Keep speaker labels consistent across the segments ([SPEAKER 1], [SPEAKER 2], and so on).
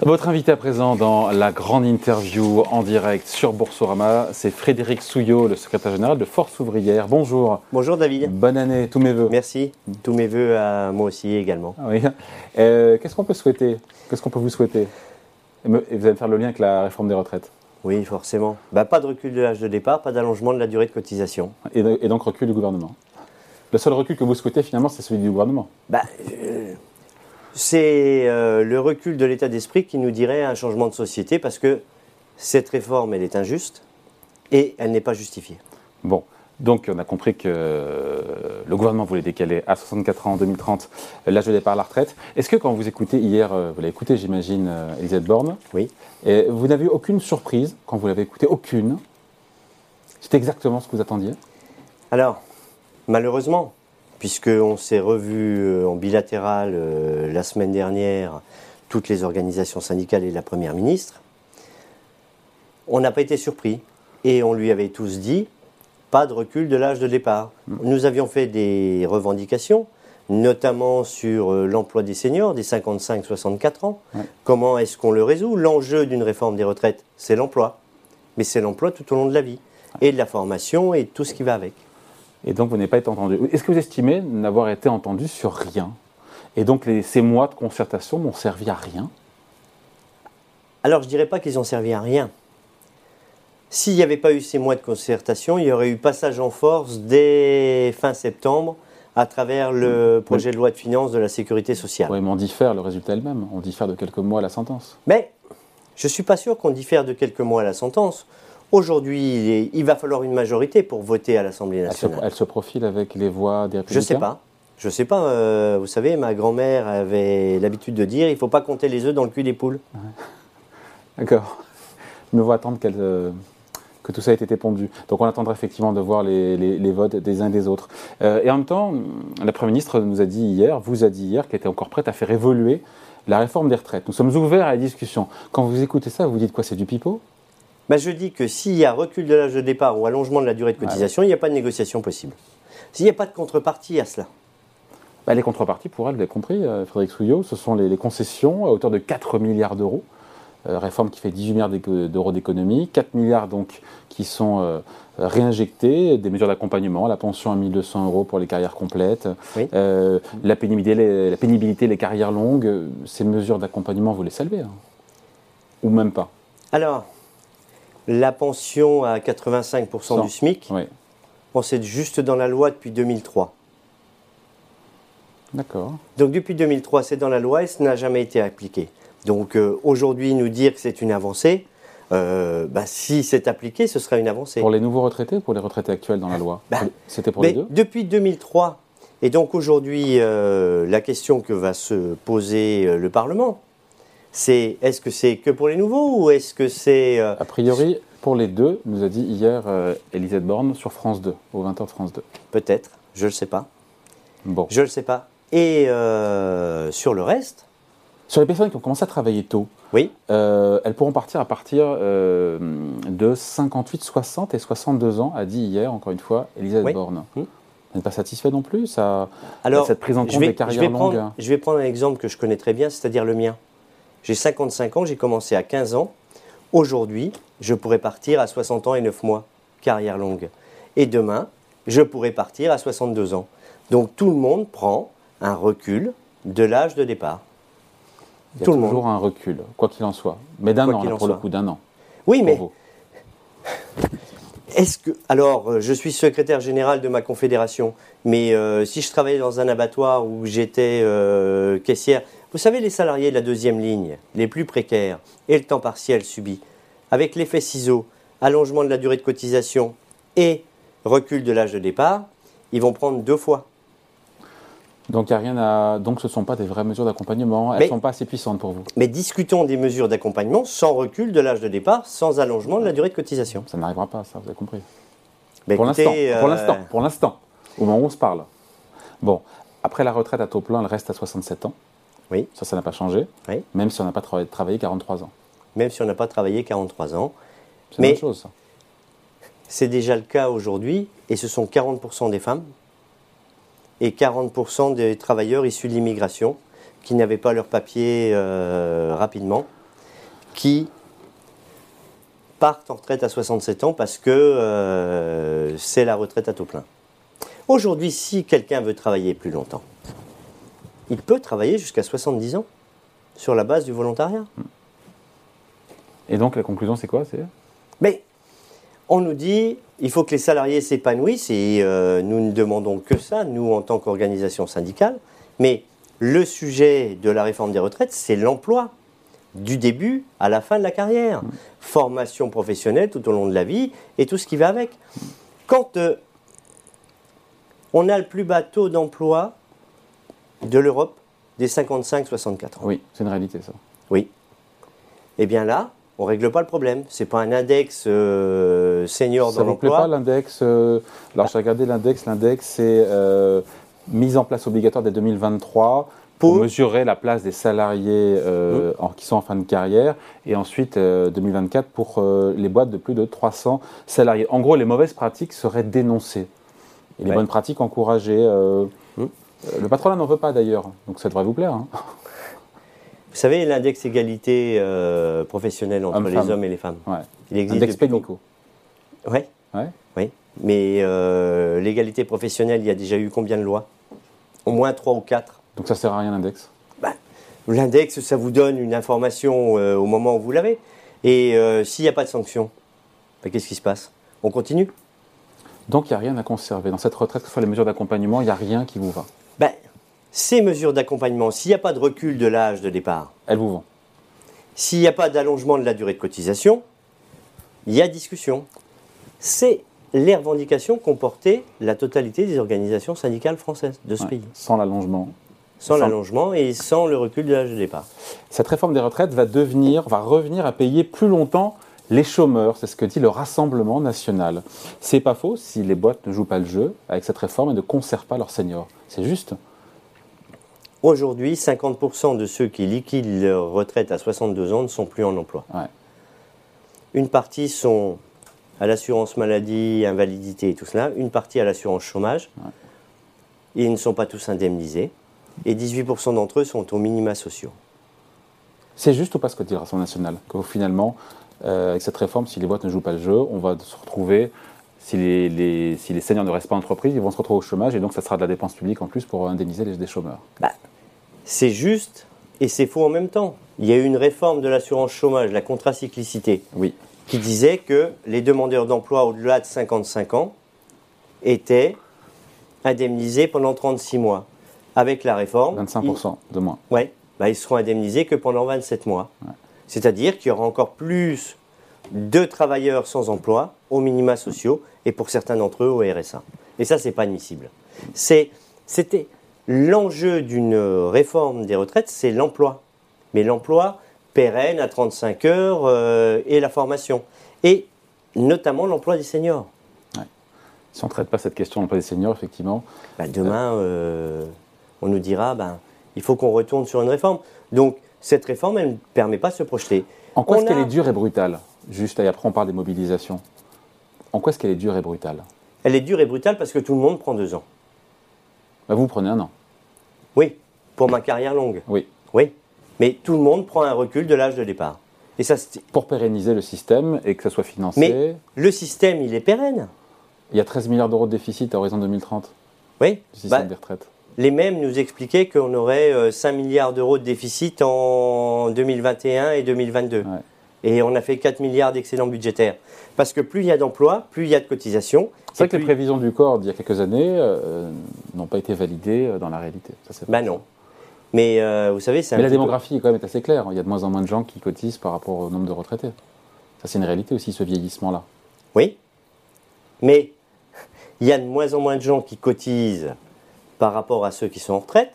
[SPEAKER 1] Votre invité à présent dans la grande interview en direct sur Boursorama, c'est Frédéric Souillot, le secrétaire général de Force ouvrière. Bonjour.
[SPEAKER 2] Bonjour David.
[SPEAKER 1] Bonne année, tous mes voeux.
[SPEAKER 2] Merci. Tous mes voeux à moi aussi également.
[SPEAKER 1] Ah oui. Euh, Qu'est-ce qu'on peut souhaiter? Qu'est-ce qu'on peut vous souhaiter? Et, vous allez faire le lien avec la réforme des retraites.
[SPEAKER 2] Oui, forcément. Bah, pas de recul de l'âge de départ, pas d'allongement de la durée de cotisation.
[SPEAKER 1] Et, et donc recul du gouvernement. Le seul recul que vous souhaitez finalement, c'est celui du gouvernement.
[SPEAKER 2] Bah, euh, c'est euh, le recul de l'état d'esprit qui nous dirait un changement de société parce que cette réforme, elle est injuste et elle n'est pas justifiée.
[SPEAKER 1] Bon, donc on a compris que euh, le gouvernement voulait décaler à 64 ans en 2030 l'âge de départ à la retraite. Est-ce que quand vous écoutez hier, euh, vous l'avez écouté j'imagine, Elisabeth Borne,
[SPEAKER 2] Oui.
[SPEAKER 1] et vous n'avez eu aucune surprise quand vous l'avez écouté Aucune? C'était exactement ce que vous attendiez?
[SPEAKER 2] Alors, malheureusement, puisqu'on s'est revu euh, en bilatéral euh, la semaine dernière, toutes les organisations syndicales et la Première ministre, on n'a pas été surpris. Et on lui avait tous dit, pas de recul de l'âge de départ. Nous avions fait des revendications, notamment sur euh, l'emploi des seniors, des 55-64 ans.
[SPEAKER 1] Ouais.
[SPEAKER 2] Comment est-ce qu'on le résout? L'enjeu d'une réforme des retraites, c'est l'emploi. Mais c'est l'emploi tout au long de la vie. Et de la formation et tout ce qui va avec.
[SPEAKER 1] Et donc vous n'avez pas été entendu. Est-ce que vous estimez n'avoir été entendu sur rien? Et donc les- ces mois de concertation n'ont servi à rien?
[SPEAKER 2] Alors, je ne dirais pas qu'ils ont servi à rien. S'il n'y avait pas eu ces mois de concertation, il y aurait eu passage en force dès fin septembre à travers le projet de loi de finances de la sécurité sociale.
[SPEAKER 1] Oui, mais on diffère le résultat est le même. On diffère de quelques mois à la sentence.
[SPEAKER 2] Mais je ne suis pas sûr qu'on diffère de quelques mois à la sentence. Aujourd'hui, il, va falloir une majorité pour voter à l'Assemblée
[SPEAKER 1] Elle se,
[SPEAKER 2] nationale.
[SPEAKER 1] elle se profile avec les voix des
[SPEAKER 2] Je
[SPEAKER 1] républicains
[SPEAKER 2] ne sais pas. Je ne sais pas. euh, vous savez, ma grand-mère avait l'habitude de dire il ne faut pas compter les œufs dans le cul des poules.
[SPEAKER 1] D'accord. Il me faut attendre euh, que tout ça ait été pondu. Donc on attendra effectivement de voir les, les- les votes des uns et des autres. Euh, et en même temps, la Première ministre nous a dit hier, vous a dit hier, qu'elle était encore prête à faire évoluer la réforme des retraites. Nous sommes ouverts à la discussion. Quand vous écoutez ça, vous dites quoi C'est du pipeau?
[SPEAKER 2] Ben, je dis que s'il y a recul de l'âge de départ ou allongement de la durée de cotisation, il n'y a pas de négociation possible. S'il n'y a pas de contrepartie à cela.
[SPEAKER 1] Bah, Les contreparties, pour elle, vous avez compris, euh, Frédéric Souillot, ce sont les, les concessions à hauteur de 4 milliards d'euros. Euh, réforme qui fait 18 milliards d'euros d'économie, 4 milliards donc qui sont euh, réinjectés, des mesures d'accompagnement, la pension à 1200 euros pour les carrières complètes,
[SPEAKER 2] Oui.
[SPEAKER 1] euh, la, pénibilité, les, la pénibilité, les carrières longues, ces mesures d'accompagnement, vous les saluez hein Ou même pas
[SPEAKER 2] Alors, la pension à 85%
[SPEAKER 1] Cent.
[SPEAKER 2] du SMIC,
[SPEAKER 1] Oui,
[SPEAKER 2] bon, c'est juste dans la loi depuis 2003.
[SPEAKER 1] d'accord.
[SPEAKER 2] Donc depuis 2003, c'est dans la loi et ce n'a jamais été appliqué. Donc euh, aujourd'hui, nous dire que c'est une avancée, euh, bah, si c'est appliqué, ce sera une avancée.
[SPEAKER 1] Pour les nouveaux retraités ou pour les retraités actuels dans la loi
[SPEAKER 2] Bah,
[SPEAKER 1] C'était pour les deux
[SPEAKER 2] depuis 2003, et donc aujourd'hui, euh, la question que va se poser le Parlement, c'est est-ce que c'est que pour les nouveaux ou est-ce que c'est... euh,
[SPEAKER 1] A priori, pour les deux, nous a dit hier euh, Elisabeth Borne sur France 2, au 20h de France 2.
[SPEAKER 2] Peut-être, je ne le sais pas.
[SPEAKER 1] Bon.
[SPEAKER 2] Je ne le sais pas. Et euh, sur le reste,
[SPEAKER 1] Sur les personnes qui ont commencé à travailler tôt,
[SPEAKER 2] oui,
[SPEAKER 1] elles pourront partir à partir de 58, 60 et 62 ans, a dit hier, encore une fois, Elisabeth
[SPEAKER 2] Oui.
[SPEAKER 1] Borne.
[SPEAKER 2] Hmm.
[SPEAKER 1] Vous n'êtes pas satisfait non plus ça,
[SPEAKER 2] alors
[SPEAKER 1] Cette prise en
[SPEAKER 2] je
[SPEAKER 1] compte
[SPEAKER 2] vais,
[SPEAKER 1] des
[SPEAKER 2] je
[SPEAKER 1] carrières
[SPEAKER 2] vais
[SPEAKER 1] longues.
[SPEAKER 2] prendre, je vais prendre un exemple que je connais très bien, c'est-à-dire le mien. J'ai 55 ans, j'ai commencé à 15 ans. Aujourd'hui, je pourrais partir à 60 ans et 9 mois, carrière longue. Et demain, je pourrais partir à 62 ans. Donc tout le monde prend un recul de l'âge de départ.
[SPEAKER 1] Il y a
[SPEAKER 2] Tout le
[SPEAKER 1] toujours un recul, quoi qu'il en soit. Mais d'un an, là, pour le
[SPEAKER 2] soit.
[SPEAKER 1] coup, d'un an.
[SPEAKER 2] Oui, mais
[SPEAKER 1] vous.
[SPEAKER 2] Est-ce que alors euh, je suis secrétaire général de ma confédération, mais euh, si je travaillais dans un abattoir où j'étais euh, caissière, vous savez les salariés de la deuxième ligne, les plus précaires et le temps partiel subi, avec l'effet ciseau, allongement de la durée de cotisation et recul de l'âge de départ, ils vont prendre deux fois.
[SPEAKER 1] Donc, il y a rien à... Donc, ce ne sont pas des vraies mesures d'accompagnement. Elles ne sont pas assez puissantes pour vous.
[SPEAKER 2] Mais discutons des mesures d'accompagnement sans recul de l'âge de départ, sans allongement de la durée de cotisation.
[SPEAKER 1] Ça n'arrivera pas, ça, vous avez compris.
[SPEAKER 2] Ben,
[SPEAKER 1] pour l'instant, pour
[SPEAKER 2] euh,
[SPEAKER 1] l'instant, pour l'instant, au moment où on se parle. Bon, après la retraite à taux plein, elle reste à 67 ans.
[SPEAKER 2] Oui.
[SPEAKER 1] Ça, ça n'a pas changé.
[SPEAKER 2] Oui.
[SPEAKER 1] Même si on n'a pas travaillé, travaillé 43 ans.
[SPEAKER 2] même si on n'a pas travaillé 43 ans,
[SPEAKER 1] C'est autre chose, ça.
[SPEAKER 2] C'est déjà le cas aujourd'hui, et ce sont 40% des femmes et 40% des travailleurs issus de l'immigration qui n'avaient pas leurs papiers euh, rapidement. qui partent en retraite à 67 ans parce que euh, c'est la retraite à taux plein. Aujourd'hui, si quelqu'un veut travailler plus longtemps, il peut travailler jusqu'à 70 ans sur la base du volontariat.
[SPEAKER 1] Et donc la conclusion, c'est quoi.
[SPEAKER 2] Mais on nous dit il faut que les salariés s'épanouissent et euh, nous ne demandons que ça, nous en tant qu'organisation syndicale. Mais le sujet de la réforme des retraites, c'est l'emploi du début à la fin de la carrière. Formation professionnelle tout au long de la vie et tout ce qui va avec. Quand euh, on a le plus bas taux d'emploi de l'Europe des 55-64 ans.
[SPEAKER 1] Oui, c'est une réalité ça.
[SPEAKER 2] Oui. Eh bien là, on règle pas le problème. C'est pas un index euh, senior
[SPEAKER 1] Ça
[SPEAKER 2] dans
[SPEAKER 1] ne vous plaît
[SPEAKER 2] l'emploi.
[SPEAKER 1] pas l'index euh, Alors j'ai regardé l'index. L'index c'est euh, mise en place obligatoire dès 2023 pour, mesurer la place des salariés euh, en- qui sont en fin de carrière et ensuite euh, 2024 pour euh, les boîtes de plus de 300 salariés. En gros, les mauvaises pratiques seraient dénoncées et les bonnes pratiques encouragées. euh,
[SPEAKER 2] Mm.
[SPEAKER 1] euh, Le patronat n'en veut pas d'ailleurs, donc ça devrait vous plaire. hein.
[SPEAKER 2] Vous savez, l'index égalité euh, professionnelle entre les hommes et les femmes.
[SPEAKER 1] Ouais.
[SPEAKER 2] Il existe
[SPEAKER 1] Index
[SPEAKER 2] depuis
[SPEAKER 1] Pénico.
[SPEAKER 2] Ouais.
[SPEAKER 1] Ouais.
[SPEAKER 2] Oui. Mais euh, l'égalité professionnelle, il y a déjà eu combien de lois? Au moins 3 ou 4.
[SPEAKER 1] Donc ça sert à rien l'index?
[SPEAKER 2] L'index, ça vous donne une information euh, au moment où vous l'avez. Et euh, s'il n'y a pas de sanction, ben, qu'est-ce qui se passe? On continue?
[SPEAKER 1] Donc il n'y a rien à conserver. Dans cette retraite, que ce soit les mesures d'accompagnement, il n'y a rien qui vous va.
[SPEAKER 2] Ben, Ces mesures d'accompagnement, s'il n'y a pas de recul de l'âge de départ,
[SPEAKER 1] Elles vous vont.
[SPEAKER 2] s'il n'y a pas d'allongement de la durée de cotisation, il y a discussion. C'est les revendications qu'ont portées la totalité des organisations syndicales françaises de ce
[SPEAKER 1] Ouais.
[SPEAKER 2] pays.
[SPEAKER 1] Sans l'allongement.
[SPEAKER 2] Sans
[SPEAKER 1] Sans-
[SPEAKER 2] l'allongement et sans le recul de l'âge de départ.
[SPEAKER 1] Cette réforme des retraites va devenir, va revenir à payer plus longtemps les chômeurs, c'est ce que dit le Rassemblement national. C'est pas faux si les boîtes ne jouent pas le jeu avec cette réforme et ne conservent pas leurs seniors. C'est juste.
[SPEAKER 2] Aujourd'hui, 50% de ceux qui liquident leur retraite à 62 ans ne sont plus en emploi.
[SPEAKER 1] Ouais.
[SPEAKER 2] Une partie sont à l'assurance maladie, invalidité et tout cela, une partie à l'assurance chômage. Ils ne sont pas tous indemnisés. Et 18% d'entre eux sont aux minima sociaux.
[SPEAKER 1] C'est juste ou pas ce que dit le Rassemblement national? Que finalement, euh, avec cette réforme, si les boîtes ne jouent pas le jeu, on va se retrouver, si les, les- si les seniors ne restent pas en entreprise, ils vont se retrouver au chômage et donc ça sera de la dépense publique en plus pour indemniser les, chômeurs.
[SPEAKER 2] Bah, c'est juste et c'est faux en même temps. Il y a eu une réforme de l'assurance chômage, la contracyclicité,
[SPEAKER 1] Oui.
[SPEAKER 2] qui disait que les demandeurs d'emploi au-delà de 55 ans étaient indemnisés pendant 36 mois. Avec la réforme,
[SPEAKER 1] 25% de moins.
[SPEAKER 2] ouais, bah, ils seront indemnisés que pendant 27 mois. C'est-à-dire qu'il y aura encore plus de travailleurs sans emploi aux minima sociaux et pour certains d'entre eux au RSA. Et ça, c'est pas admissible. C'était l'enjeu d'une réforme des retraites, c'est l'emploi. Mais l'emploi pérenne à 35 heures euh, et la formation. Et notamment l'emploi des seniors.
[SPEAKER 1] Si on ne traite pas cette question de l'emploi des seniors, effectivement,
[SPEAKER 2] Bah, demain, euh, on nous dira, ben, il faut qu'on retourne sur une réforme. Donc, cette réforme, elle ne permet pas de se projeter.
[SPEAKER 1] En quoi est-ce qu'elle est dure et brutale? Juste, et après on parle des mobilisations. En quoi est-ce qu'elle est dure et brutale?
[SPEAKER 2] Elle est dure et brutale parce que tout le monde prend deux ans.
[SPEAKER 1] Bah, Vous prenez un an.
[SPEAKER 2] Oui, pour ma carrière longue.
[SPEAKER 1] Oui.
[SPEAKER 2] Oui. Mais tout le monde prend un recul de l'âge de départ. Et ça,
[SPEAKER 1] Pour pérenniser le système et que ça soit financé,
[SPEAKER 2] Mais le système, il est pérenne.
[SPEAKER 1] il y a 13 milliards d'euros de déficit à horizon 2030
[SPEAKER 2] Oui.
[SPEAKER 1] du système
[SPEAKER 2] Bah,
[SPEAKER 1] des retraites.
[SPEAKER 2] les mêmes nous expliquaient qu'on aurait euh, 5 milliards d'euros de déficit en 2021 et 2022.
[SPEAKER 1] Ouais.
[SPEAKER 2] Et on a fait 4 milliards d'excédents budgétaires. Parce que plus il y a d'emplois, plus il y a de cotisations.
[SPEAKER 1] C'est vrai que les prévisions du corps d'il y a quelques années euh, n'ont pas été validées euh, dans la réalité. Ça,
[SPEAKER 2] Bah non. Mais euh, vous savez, c'est
[SPEAKER 1] Mais la
[SPEAKER 2] petit peu-
[SPEAKER 1] démographie, quand même, est assez claire. Il y a de moins en moins de gens qui cotisent par rapport au nombre de retraités. Ça, c'est une réalité aussi, ce vieillissement-là.
[SPEAKER 2] Oui. Mais il y a de moins en moins de gens qui cotisent par rapport à ceux qui sont en retraite,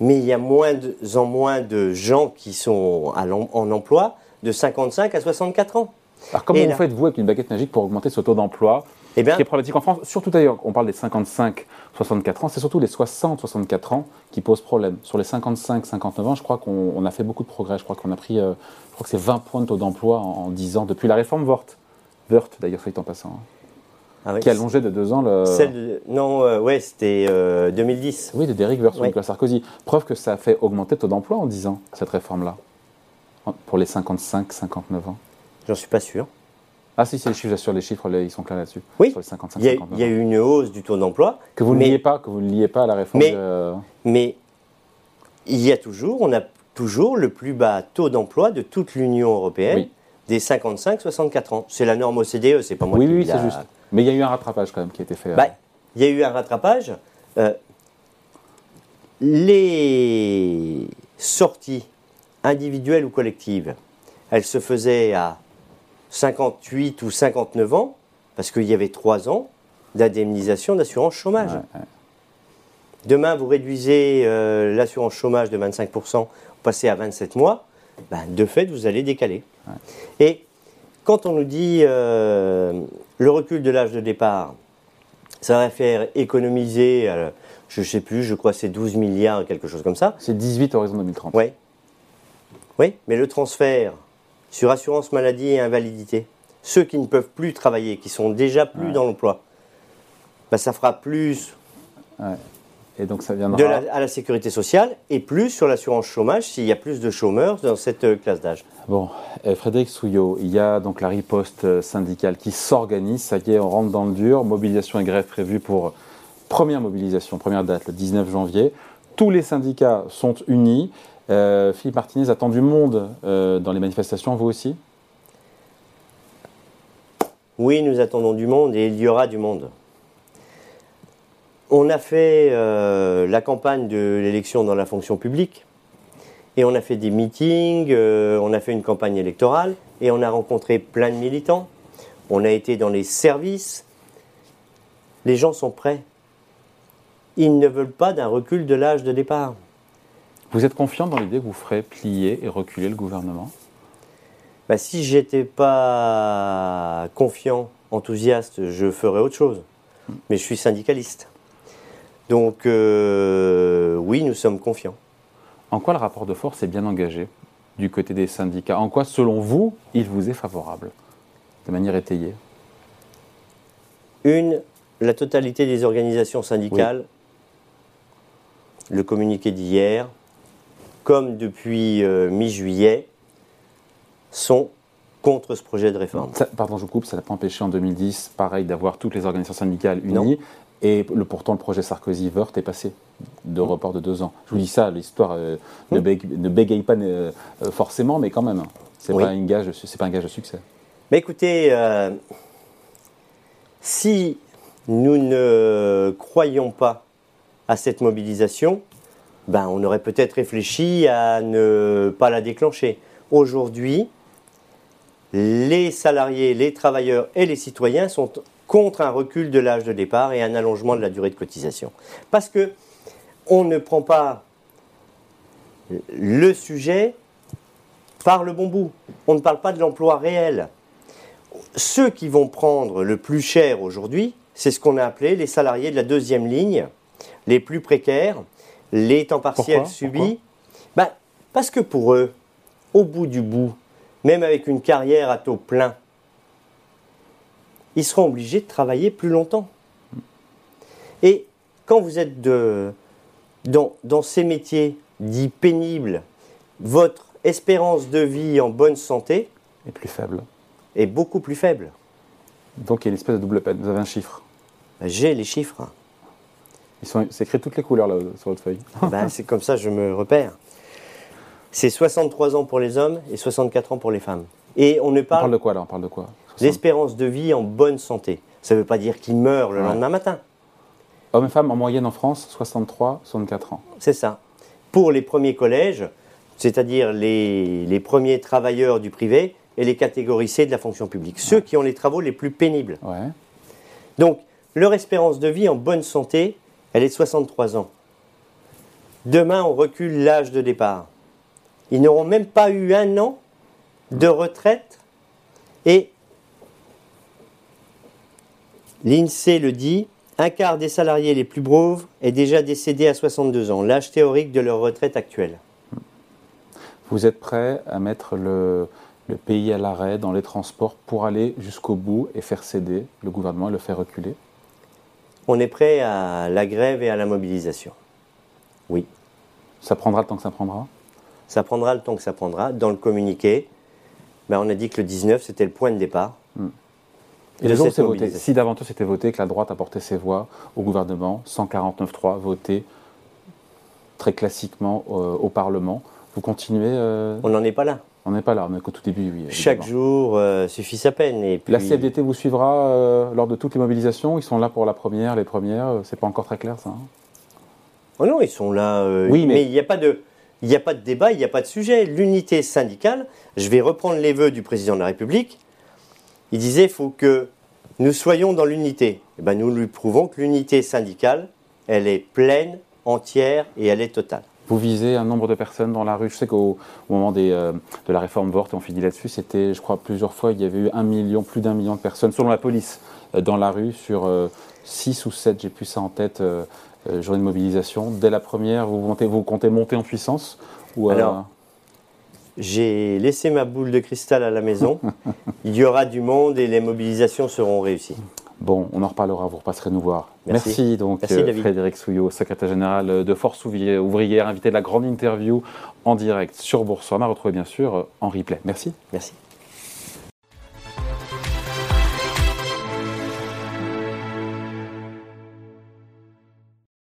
[SPEAKER 2] mais il y a moins de- en moins de gens qui sont à en emploi de 55 à 64 ans.
[SPEAKER 1] Alors, comment
[SPEAKER 2] Et
[SPEAKER 1] vous
[SPEAKER 2] là-
[SPEAKER 1] faites-vous avec une baguette magique pour augmenter ce taux d'emploi
[SPEAKER 2] Eh bien,
[SPEAKER 1] Ce qui est problématique en France, surtout d'ailleurs, on parle des 55-64 ans, c'est surtout les 60-64 ans qui posent problème. Sur les 55-59 ans, je crois qu'on on a fait beaucoup de progrès. Je crois qu'on a pris, euh, je crois que c'est 20 points de taux d'emploi en, en 10 ans, depuis la réforme Vort. Vert, d'ailleurs, soit en passant, hein,
[SPEAKER 2] ah oui,
[SPEAKER 1] qui a allongé de deux ans le.
[SPEAKER 2] celle de- non, euh, ouais, c'était euh, 2010.
[SPEAKER 1] Oui, de Derrick Vert sur
[SPEAKER 2] Ouais.
[SPEAKER 1] Nicolas Sarkozy. Preuve que ça a fait augmenter le taux d'emploi en 10 ans, cette réforme-là. Pour les 55-59 ans
[SPEAKER 2] J'en suis pas sûr.
[SPEAKER 1] Ah si, c'est les chiffres, j'assure, les chiffres, ils sont clairs là-dessus.
[SPEAKER 2] Oui,
[SPEAKER 1] Sur les 55,
[SPEAKER 2] il y, a,
[SPEAKER 1] 59
[SPEAKER 2] il y a
[SPEAKER 1] ans.
[SPEAKER 2] eu une hausse du taux d'emploi.
[SPEAKER 1] Que vous ne liez pas, que vous ne liez pas à la réforme.
[SPEAKER 2] Mais-
[SPEAKER 1] de-
[SPEAKER 2] Mais il y a toujours, on a toujours le plus bas taux d'emploi de toute l'Union européenne,
[SPEAKER 1] Oui.
[SPEAKER 2] des 55-64 ans. C'est la norme OCDE, c'est pas moi
[SPEAKER 1] oui,
[SPEAKER 2] qui
[SPEAKER 1] oui,
[SPEAKER 2] dis
[SPEAKER 1] c'est juste. Mais il y a eu un rattrapage quand même qui a été fait. euh,
[SPEAKER 2] Bah, il y a eu un rattrapage. Euh, les sorties individuelles ou collectives, elles se faisaient à 58 ou 59 ans, parce qu'il y avait 3 ans d'indemnisation d'assurance chômage.
[SPEAKER 1] ouais, ouais.
[SPEAKER 2] Demain, vous réduisez euh, l'assurance chômage de 25%, vous passez à 27 mois, ben, de fait, vous allez décaler. Et quand on nous dit euh, le recul de l'âge de départ, ça va faire économiser, euh, je ne sais plus, je crois que c'est 12 milliards, quelque chose comme ça.
[SPEAKER 1] C'est 18 horizon 2030.
[SPEAKER 2] Ouais. Oui, mais le transfert sur assurance maladie et invalidité, ceux qui ne peuvent plus travailler, qui sont déjà plus
[SPEAKER 1] Ouais.
[SPEAKER 2] dans l'emploi, ben, ça fera plus
[SPEAKER 1] Et donc ça viendra.
[SPEAKER 2] de la- à la sécurité sociale et plus sur l'assurance chômage s'il y a plus de chômeurs dans cette euh, classe d'âge.
[SPEAKER 1] Bon, euh, Frédéric Souillot, il y a donc la riposte euh, syndicale qui s'organise. Ça y est, on rentre dans le dur. Mobilisation et grève prévue pour première mobilisation, première date, le 19 janvier. Tous les syndicats sont unis. Euh, Philippe Martinez attend du monde euh, dans les manifestations, vous aussi?
[SPEAKER 2] Oui, nous attendons du monde et il y aura du monde. On a fait euh, la campagne de l'élection dans la fonction publique et on a fait des meetings, on a fait une campagne électorale et on a rencontré plein de militants. On a été dans les services. Les gens sont prêts. Ils ne veulent pas d'un recul de l'âge de départ.
[SPEAKER 1] Vous êtes confiant dans l'idée que vous ferez plier et reculer le gouvernement?
[SPEAKER 2] Bah, si j'étais pas confiant, enthousiaste, je ferais autre chose. Mais je suis syndicaliste. Donc euh, oui, nous sommes confiants.
[SPEAKER 1] En quoi le rapport de force est bien engagé du côté des syndicats? En quoi, selon vous, il vous est favorable De manière étayée?
[SPEAKER 2] Une, la totalité des organisations syndicales, le communiqué d'hier, comme depuis euh, mi-juillet, sont contre ce projet de réforme.
[SPEAKER 1] Ça- pardon, je vous coupe, ça n'a pas empêché en 2010, pareil, d'avoir toutes les organisations syndicales
[SPEAKER 2] Non.
[SPEAKER 1] unies. Et le, pourtant, le projet Sarkozy-Wörth est passé de report de deux ans. Je vous dis ça, l'histoire euh, ne, bégaye, ne bégaye pas euh, forcément, mais quand même. hein. C'est
[SPEAKER 2] Oui.
[SPEAKER 1] pas pas un gage de succès.
[SPEAKER 2] Mais écoutez, euh, si nous ne croyons pas à cette mobilisation, ben on aurait peut-être réfléchi à ne pas la déclencher. Aujourd'hui, les salariés, les travailleurs et les citoyens sont contre un recul de l'âge de départ et un allongement de la durée de cotisation. Parce que on ne prend pas le sujet par le bon bout. On ne parle pas de l'emploi réel ceux qui vont prendre le plus cher aujourd'hui, c'est ce qu'on a appelé les salariés de la deuxième ligne, les plus précaires, les temps partiels
[SPEAKER 1] Pourquoi?
[SPEAKER 2] subis. Ben, parce que pour eux, au bout du bout, même avec une carrière à taux plein, ils seront obligés de travailler plus longtemps. Et quand vous êtes de, dans, dans ces métiers dits pénibles, votre espérance de vie en bonne santé
[SPEAKER 1] Et plus faible.
[SPEAKER 2] est beaucoup plus faible.
[SPEAKER 1] Donc il y a une espèce de double peine. Vous avez un chiffre.
[SPEAKER 2] J'ai les chiffres.
[SPEAKER 1] Ils sont, c'est écrit toutes les couleurs là, sur votre feuille.
[SPEAKER 2] Ben, c'est comme ça, je me repère. C'est 63 ans pour les hommes et 64 ans pour les femmes. Et on ne
[SPEAKER 1] On parle de quoi là On parle de quoi?
[SPEAKER 2] L'espérance de vie en bonne santé. Ça ne veut pas dire qu'ils meurent le
[SPEAKER 1] Ouais.
[SPEAKER 2] lendemain matin.
[SPEAKER 1] Hommes et femmes en moyenne en France, 63, 64 ans.
[SPEAKER 2] C'est ça. Pour les premiers collèges, c'est-à-dire les, les premiers travailleurs du privé et les catégories C de la fonction publique, ceux qui ont les travaux les plus pénibles.
[SPEAKER 1] Ouais.
[SPEAKER 2] Donc, leur espérance de vie en bonne santé, elle est de 63 ans. Demain, on recule l'âge de départ. Ils n'auront même pas eu un an de retraite. Et l'INSEE le dit, un quart des salariés les plus pauvres est déjà décédé à 62 ans, l'âge théorique de leur retraite actuelle.
[SPEAKER 1] Vous êtes prêt à mettre le, le pays à l'arrêt dans les transports pour aller jusqu'au bout et faire céder le gouvernement et le faire reculer?
[SPEAKER 2] On est prêt à la grève et à la mobilisation. Oui.
[SPEAKER 1] Ça prendra le temps que ça prendra?
[SPEAKER 2] Ça prendra le temps que ça prendra. Dans le communiqué, ben, on a dit que le 19, c'était le point de départ.
[SPEAKER 1] Et le jour où c'est voté, si davantage c'était voté, que la droite apportait ses voix au gouvernement, 149-3 voté très classiquement euh, au Parlement, vous continuez euh,
[SPEAKER 2] On n'en est pas là.
[SPEAKER 1] On n'est pas là, mais qu'au tout début, oui.
[SPEAKER 2] Chaque jour euh, suffit sa peine. Et
[SPEAKER 1] La CFDT vous suivra lors de toutes les mobilisations Ils sont là pour la première, les premières C'est pas encore très clair ça hein
[SPEAKER 2] Oh non, ils sont là. oui, mais il n'y a pas de. Il n'y a pas de débat, il n'y a pas de sujet. L'unité syndicale, je vais reprendre les vœux du président de la République. Il disait qu'il faut que nous soyons dans l'unité. Eh ben, nous lui prouvons que l'unité syndicale, elle est pleine, entière et elle est totale.
[SPEAKER 1] Vous visez un nombre de personnes dans la rue. Je sais qu'au moment des, euh, de la réforme Vort, on finit là-dessus, c'était, je crois, plusieurs fois, il y avait eu un million, plus d'un million de personnes, selon la police, euh, dans la rue sur euh, six ou sept, j'ai plus ça en tête, journées de mobilisation. Dès la première, vous, montez, vous comptez monter en puissance
[SPEAKER 2] ou, Alors, j'ai laissé ma boule de cristal à la maison. Il y aura du monde et les mobilisations seront réussies.
[SPEAKER 1] Bon, on en reparlera, vous repasserez nous voir. Merci, donc euh, Frédéric Souillot, secrétaire général de Force Ouvrière, invité de la grande interview en direct sur Boursorama, retrouvé bien sûr en replay. Merci.
[SPEAKER 2] Merci.